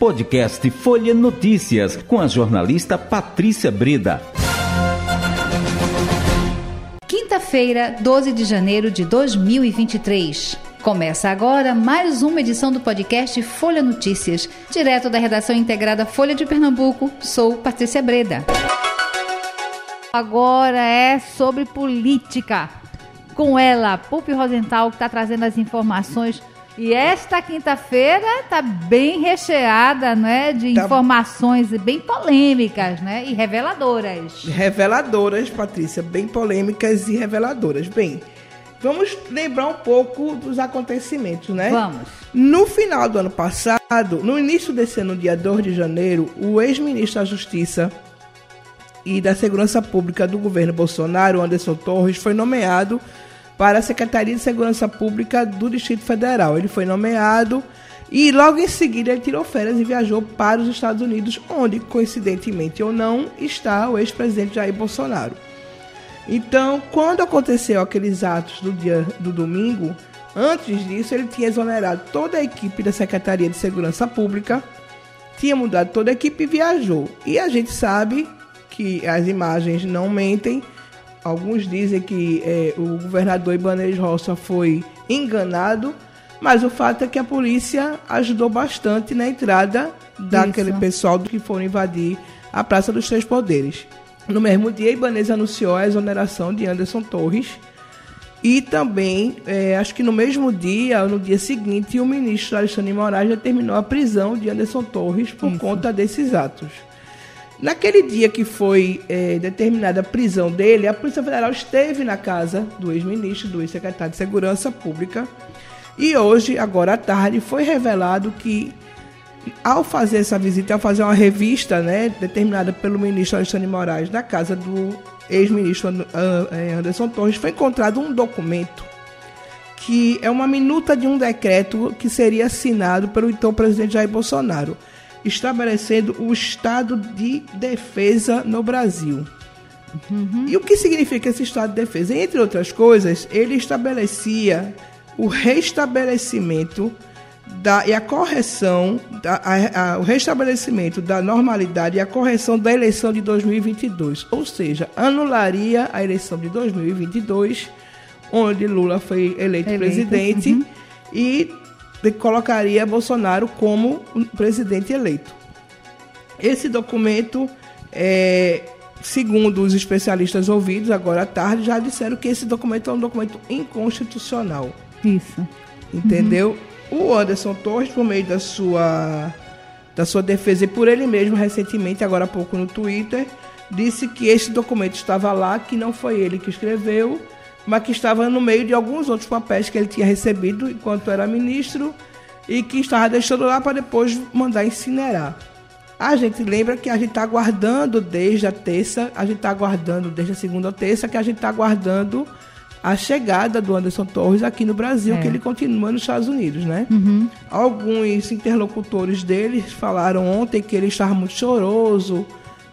Podcast Folha Notícias, com a jornalista Patrícia Breda. Quinta-feira, 12 de janeiro de 2023. Começa agora mais uma edição do podcast Folha Notícias, direto da redação integrada Folha de Pernambuco. Sou Patrícia Breda. Agora é sobre política. Com ela, Pupi Rosenthal, que está trazendo as informações e esta quinta-feira está bem recheada, né, de tá... informações bem polêmicas, né, e reveladoras. Reveladoras, Patrícia, bem polêmicas e reveladoras. Bem, vamos lembrar um pouco dos acontecimentos, né? Vamos. No final do ano passado, no início desse ano, dia 2 de janeiro, o ex-ministro da Justiça e da Segurança Pública do governo Bolsonaro, Anderson Torres, foi nomeado para a Secretaria de Segurança Pública do Distrito Federal. Ele foi nomeado e logo em seguida ele tirou férias e viajou para os Estados Unidos, onde, coincidentemente ou não, está o ex-presidente Jair Bolsonaro. Então, quando aconteceu aqueles atos do dia do domingo, antes disso ele tinha exonerado toda a equipe da Secretaria de Segurança Pública, tinha mudado toda a equipe e viajou. E a gente sabe que as imagens não mentem Alguns dizem que é, o governador Ibanez Roça foi enganado, mas o fato é que a polícia ajudou bastante na entrada daquele Isso. pessoal que foram invadir a Praça dos Três Poderes. No mesmo dia, Ibanez anunciou a exoneração de Anderson Torres. E também, é, acho que no mesmo dia, no dia seguinte, o ministro Alexandre Moraes determinou a prisão de Anderson Torres por Isso. conta desses atos. Naquele dia que foi é, determinada a prisão dele, a Polícia Federal esteve na casa do ex-ministro, do ex-secretário de Segurança Pública. E hoje, agora à tarde, foi revelado que, ao fazer essa visita, ao fazer uma revista né, determinada pelo ministro Alexandre Moraes na casa do ex-ministro é, Anderson Torres, foi encontrado um documento que é uma minuta de um decreto que seria assinado pelo então presidente Jair Bolsonaro estabelecendo o estado de defesa no Brasil. Uhum. E o que significa esse estado de defesa? Entre outras coisas, ele estabelecia o restabelecimento da, e a correção, da, a, a, o restabelecimento da normalidade e a correção da eleição de 2022. Ou seja, anularia a eleição de 2022, onde Lula foi eleito, eleito. presidente, uhum. e colocaria Bolsonaro como presidente eleito. Esse documento, é, segundo os especialistas ouvidos agora à tarde, já disseram que esse documento é um documento inconstitucional. Isso. Entendeu? Uhum. O Anderson Torres, por meio da sua, da sua defesa e por ele mesmo, recentemente, agora há pouco no Twitter, disse que esse documento estava lá, que não foi ele que escreveu, mas que estava no meio de alguns outros papéis que ele tinha recebido enquanto era ministro e que estava deixando lá para depois mandar incinerar. A gente lembra que a gente está aguardando desde a terça, a gente está aguardando desde a segunda terça, que a gente está aguardando a chegada do Anderson Torres aqui no Brasil, é. que ele continua nos Estados Unidos, né? Uhum. Alguns interlocutores dele falaram ontem que ele estava muito choroso,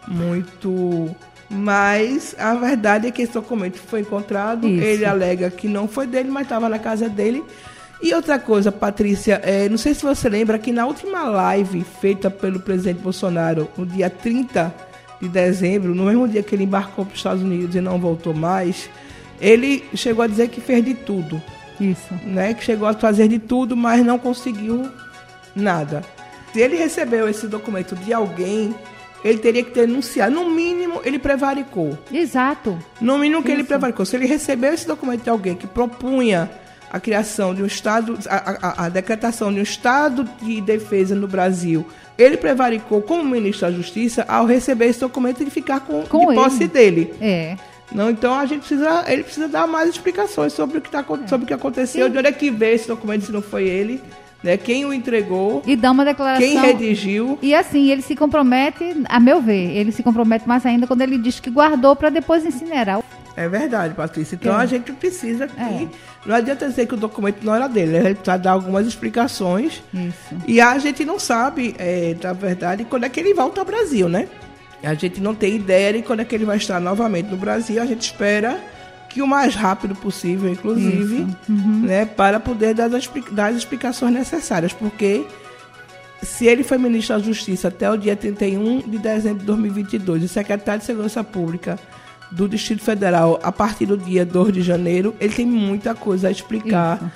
muito mas a verdade é que esse documento foi encontrado. Isso. Ele alega que não foi dele, mas estava na casa dele. E outra coisa, Patrícia, é, não sei se você lembra que na última live feita pelo presidente Bolsonaro, no dia 30 de dezembro, no mesmo dia que ele embarcou para os Estados Unidos e não voltou mais, ele chegou a dizer que fez de tudo. Isso. Né? Que chegou a fazer de tudo, mas não conseguiu nada. Se ele recebeu esse documento de alguém ele teria que denunciar. No mínimo, ele prevaricou. Exato. No mínimo que Isso. ele prevaricou. Se ele recebeu esse documento de alguém que propunha a criação de um Estado, a, a, a, decretação de um Estado de defesa no Brasil, ele prevaricou como ministro da Justiça ao receber esse documento e ficar com, com de posse dele. É. Não, então a gente precisa, ele precisa dar mais explicações sobre o que, tá, é. sobre o que aconteceu, Sim. de onde é que veio esse documento se não foi ele né? Quem o entregou. E dá uma declaração. Quem redigiu. E assim, ele se compromete, a meu ver, ele se compromete mais ainda quando ele diz que guardou para depois incinerar. É verdade, Patrícia. Então é. a gente precisa que. É. Não adianta dizer que o documento não era dele, ele precisa dar algumas explicações. Isso. E a gente não sabe, é, na verdade, quando é que ele volta ao Brasil, né? A gente não tem ideia de quando é que ele vai estar novamente no Brasil. A gente espera que o mais rápido possível, inclusive, uhum. né, para poder dar as, dar as explicações necessárias, porque se ele foi ministro da Justiça até o dia 31 de dezembro de 2022 e secretário de Segurança Pública do Distrito Federal a partir do dia 2 de janeiro, ele tem muita coisa a explicar. Isso.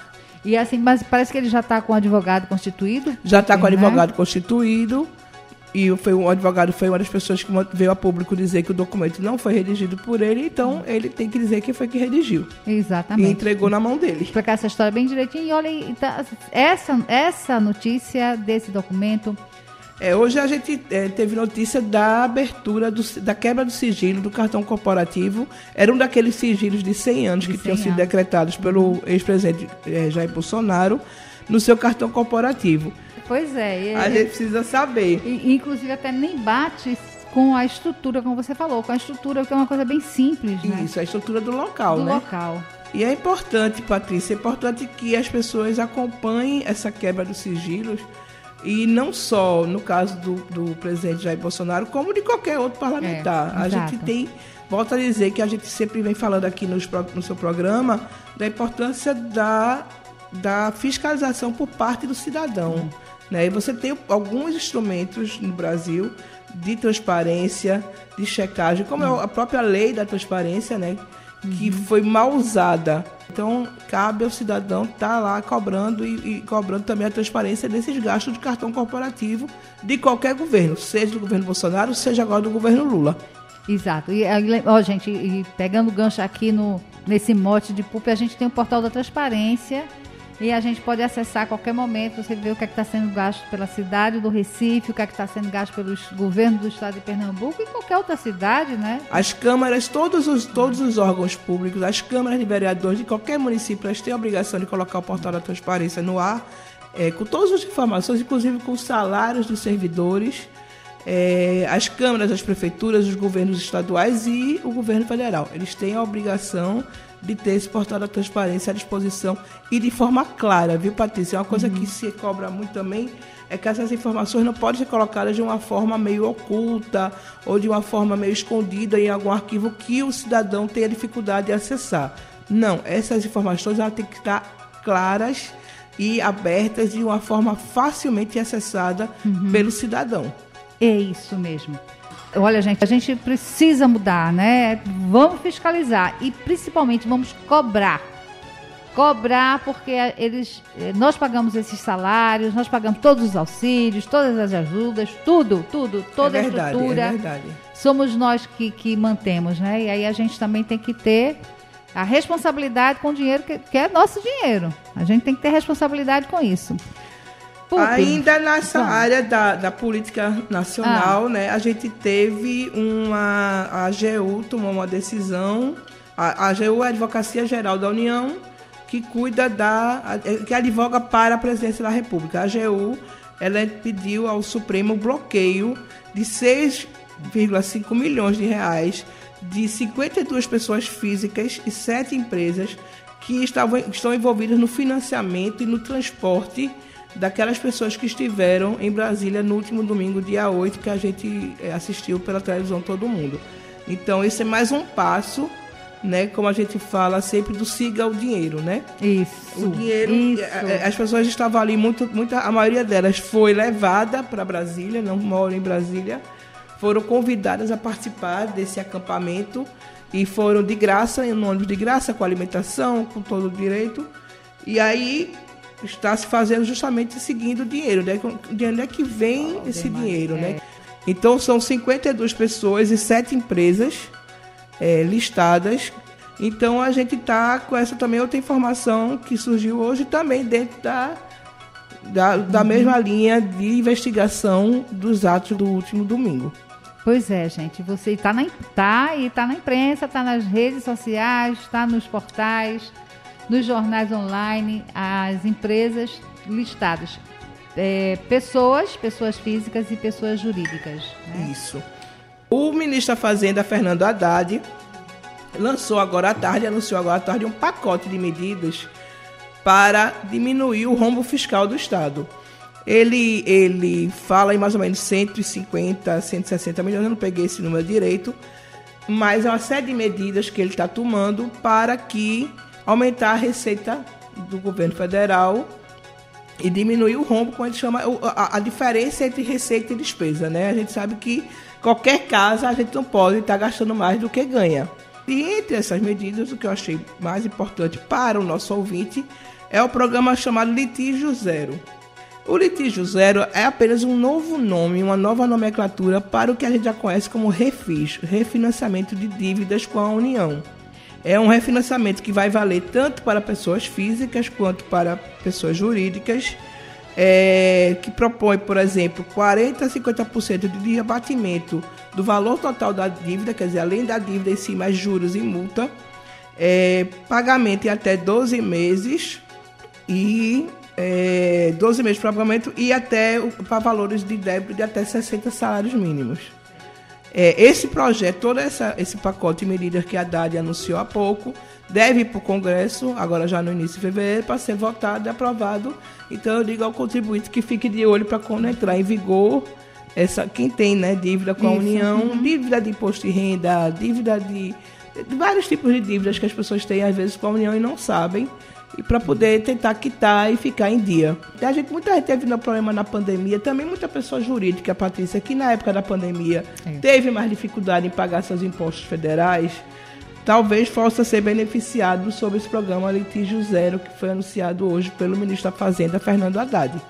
E assim, mas parece que ele já está com o advogado constituído? Já está com o né? advogado constituído. E foi um advogado foi uma das pessoas que veio a público dizer que o documento não foi redigido por ele, então ele tem que dizer quem foi que redigiu. Exatamente. E entregou na mão dele. Explicar essa história bem direitinho. E olha, então, essa, essa notícia desse documento. É, hoje a gente é, teve notícia da abertura, do, da quebra do sigilo do cartão corporativo. Era um daqueles sigilos de 100 anos de que 100 tinham sido decretados pelo ex-presidente é, Jair Bolsonaro no seu cartão corporativo. Pois é. a gente precisa saber. E, inclusive até nem bate com a estrutura, como você falou, com a estrutura que é uma coisa bem simples, né? Isso, a estrutura do local, do né? Do local. E é importante, Patrícia, é importante que as pessoas acompanhem essa quebra dos sigilos e não só no caso do, do presidente Jair Bolsonaro, como de qualquer outro parlamentar. É, a gente tem, volto a dizer que a gente sempre vem falando aqui nos, no seu programa da importância da, da fiscalização por parte do cidadão. Hum. Né? E você tem alguns instrumentos no Brasil de transparência, de checagem, como é a própria lei da transparência, né? que uhum. foi mal usada. Então, cabe ao cidadão estar tá lá cobrando e, e, cobrando também a transparência desses gastos de cartão corporativo de qualquer governo, seja do governo Bolsonaro, seja agora do governo Lula. Exato. E, ó, gente, e pegando o gancho aqui no, nesse mote de PUP, a gente tem o portal da transparência e a gente pode acessar a qualquer momento, você vê o que é está sendo gasto pela cidade do Recife, o que é está sendo gasto pelos governos do estado de Pernambuco e qualquer outra cidade, né? As câmaras, todos os, todos os órgãos públicos, as câmaras de vereadores de qualquer município, elas têm a obrigação de colocar o portal da transparência no ar, é, com todas as informações, inclusive com os salários dos servidores, é, as câmaras, as prefeituras, os governos estaduais e o governo federal. Eles têm a obrigação de ter esse portal da transparência à disposição e de forma clara, viu, Patrícia? Uma coisa uhum. que se cobra muito também é que essas informações não podem ser colocadas de uma forma meio oculta ou de uma forma meio escondida em algum arquivo que o cidadão tenha dificuldade de acessar. Não, essas informações elas têm que estar claras e abertas de uma forma facilmente acessada uhum. pelo cidadão. É isso mesmo. Olha, gente, a gente precisa mudar, né? Vamos fiscalizar e principalmente vamos cobrar. Cobrar porque eles, eh, nós pagamos esses salários, nós pagamos todos os auxílios, todas as ajudas, tudo, tudo, toda é verdade, a estrutura. É verdade. Somos nós que, que mantemos, né? E aí a gente também tem que ter a responsabilidade com o dinheiro que, que é nosso dinheiro. A gente tem que ter responsabilidade com isso. Ainda nessa área da, da política nacional, ah. né, a gente teve uma. A AGU tomou uma decisão. A, a AGU é a Advocacia Geral da União, que cuida da. que advoga para a presidência da República. A AGU ela pediu ao Supremo bloqueio de 6,5 milhões de reais de 52 pessoas físicas e 7 empresas que estavam, estão envolvidas no financiamento e no transporte daquelas pessoas que estiveram em Brasília no último domingo, dia 8, que a gente eh, assistiu pela televisão todo mundo. Então, esse é mais um passo, né? Como a gente fala sempre do siga o dinheiro, né? Isso. O dinheiro, isso. Eh, as pessoas estavam ali, muito, muita, a maioria delas foi levada para Brasília, não moram em Brasília, foram convidadas a participar desse acampamento e foram de graça, em ônibus de graça, com alimentação, com todo o direito. E aí está se fazendo justamente seguindo o dinheiro, né? De onde é que vem oh, esse dinheiro, né? é. né? Então são 52 pessoas e 7 empresas é, listadas. Então a gente está com essa também outra informação que surgiu hoje também dentro da, da, da uhum. mesma linha de investigação dos atos do último domingo. Pois é, gente. Você está na, tá, e está na imprensa, está nas redes sociais, está nos portais nos jornais online as empresas listadas. É, pessoas, pessoas físicas e pessoas jurídicas. Né? Isso. O ministro da Fazenda, Fernando Haddad, lançou agora à tarde, anunciou agora à tarde um pacote de medidas para diminuir o rombo fiscal do Estado. Ele, ele fala em mais ou menos 150, 160 milhões, eu não peguei esse número direito, mas é uma série de medidas que ele está tomando para que aumentar a receita do governo federal e diminuir o rombo, como a gente chama, a, a, diferença entre receita e despesa, né? A gente sabe que qualquer casa a gente não pode estar gastando mais do que ganha. E entre essas medidas, o que eu achei mais importante para o nosso ouvinte é o programa chamado Litígio Zero. O litígio zero é apenas um novo nome, uma nova nomenclatura para o que a gente já conhece como refis, refinanciamento de dívidas com a União. É um refinanciamento que vai valer tanto para pessoas físicas quanto para pessoas jurídicas, é, que propõe, por exemplo, 40% a 50% de abatimento do valor total da dívida, quer dizer, além da dívida em si, mais juros e multa, é, pagamento em até 12 meses e é, 12 meses para pagamento e até para valores de débito de até 60 salários mínimos. É, esse projeto, todo essa, esse pacote de medidas que a Haddad anunciou há pouco, deve ir para o Congresso, agora já no início de fevereiro, para ser votado e aprovado. Então eu digo ao contribuinte que fique de olho para quando entrar em vigor essa, quem tem né, dívida com a União, uhum. dívida de imposto de renda, dívida de, de, vários tipos de dívidas que as pessoas têm às vezes com a União e não sabem e para poder tentar quitar e ficar em dia. A gente, muita gente teve um problema na pandemia, também muita pessoa jurídica, Patrícia, que na época da pandemia é. teve mais dificuldade em pagar seus impostos federais, talvez possa ser beneficiado sobre esse programa Litígio Zero que foi anunciado hoje pelo ministro da Fazenda, Fernando Haddad.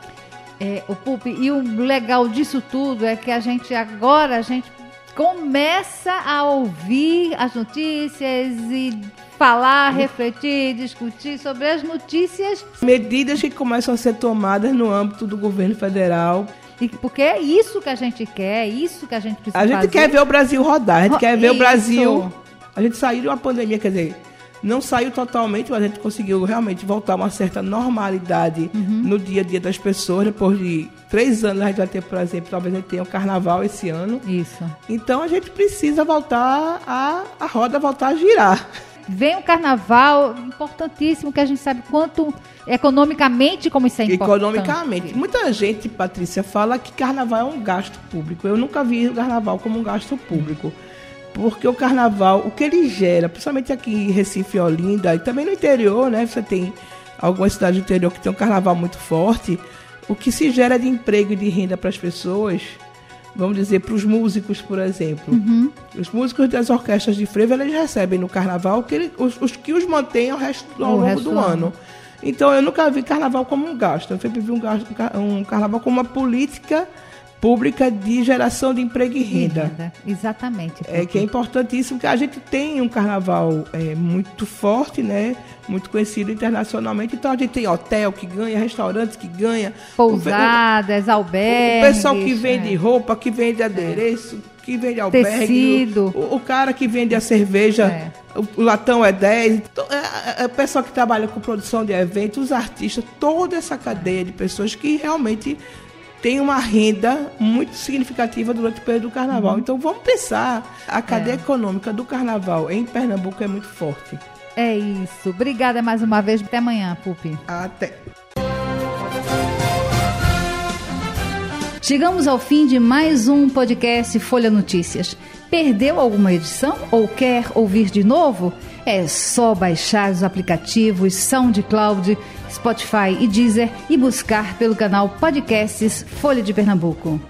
É, o Pupi, e o legal disso tudo é que a gente agora a gente começa a ouvir as notícias e falar, refletir, discutir sobre as notícias. Medidas que começam a ser tomadas no âmbito do governo federal. E porque é isso que a gente quer, é isso que a gente precisa A gente fazer. quer ver o Brasil rodar, a gente quer ver isso. o Brasil. A gente saiu de uma pandemia, quer dizer, não saiu totalmente, mas a gente conseguiu realmente voltar a uma certa normalidade uhum. no dia a dia das pessoas. Depois de três anos, a gente vai ter, por exemplo, talvez a gente tenha um carnaval esse ano. Isso. Então a gente precisa voltar a, a roda voltar a girar. Vem o carnaval, importantíssimo, que a gente sabe quanto economicamente como isso é importante. Economicamente. Muita gente, Patrícia, fala que carnaval é um gasto público. Eu nunca vi o carnaval como um gasto público. Porque o carnaval, o que ele gera, principalmente aqui em Recife Olinda, e também no interior, né? Você tem algumas cidades do interior que tem um carnaval muito forte. O que se gera de emprego e de renda para as pessoas vamos dizer, para os músicos, por exemplo. Uhum. Os músicos das orquestras de frevo, eles recebem no carnaval que ele, os, os, que os mantêm ao, resto, ao longo resto do ano. ano. Então, eu nunca vi carnaval como um gasto. Eu sempre vi um, gasto, um carnaval como uma política pública de geração de emprego e renda. renda. Exatamente. É que é importantíssimo que a gente tem um carnaval é, muito forte, né? Muito conhecido internacionalmente. Então a gente tem hotel que ganha, restaurantes que ganha, pousadas, albergues. O pessoal que vende é. roupa, que vende adereço, é. que vende albergue, Tecido. O, o, cara que vende a cerveja, é. o, latão é 10. Então, é, é, o pessoal que trabalha com produção de eventos, os artistas, toda essa cadeia de pessoas que realmente tem uma renda muito significativa durante o período do carnaval. Uhum. Então vamos pensar, a cadeia é. econômica do carnaval em Pernambuco é muito forte. É isso. Obrigada mais uma vez. Até amanhã, Pupi. Até. Chegamos ao fim de mais um podcast Folha Notícias. Perdeu alguma edição ou quer ouvir de novo? É só baixar os aplicativos SoundCloud, Spotify e Deezer e buscar pelo canal Podcasts Folha de Pernambuco.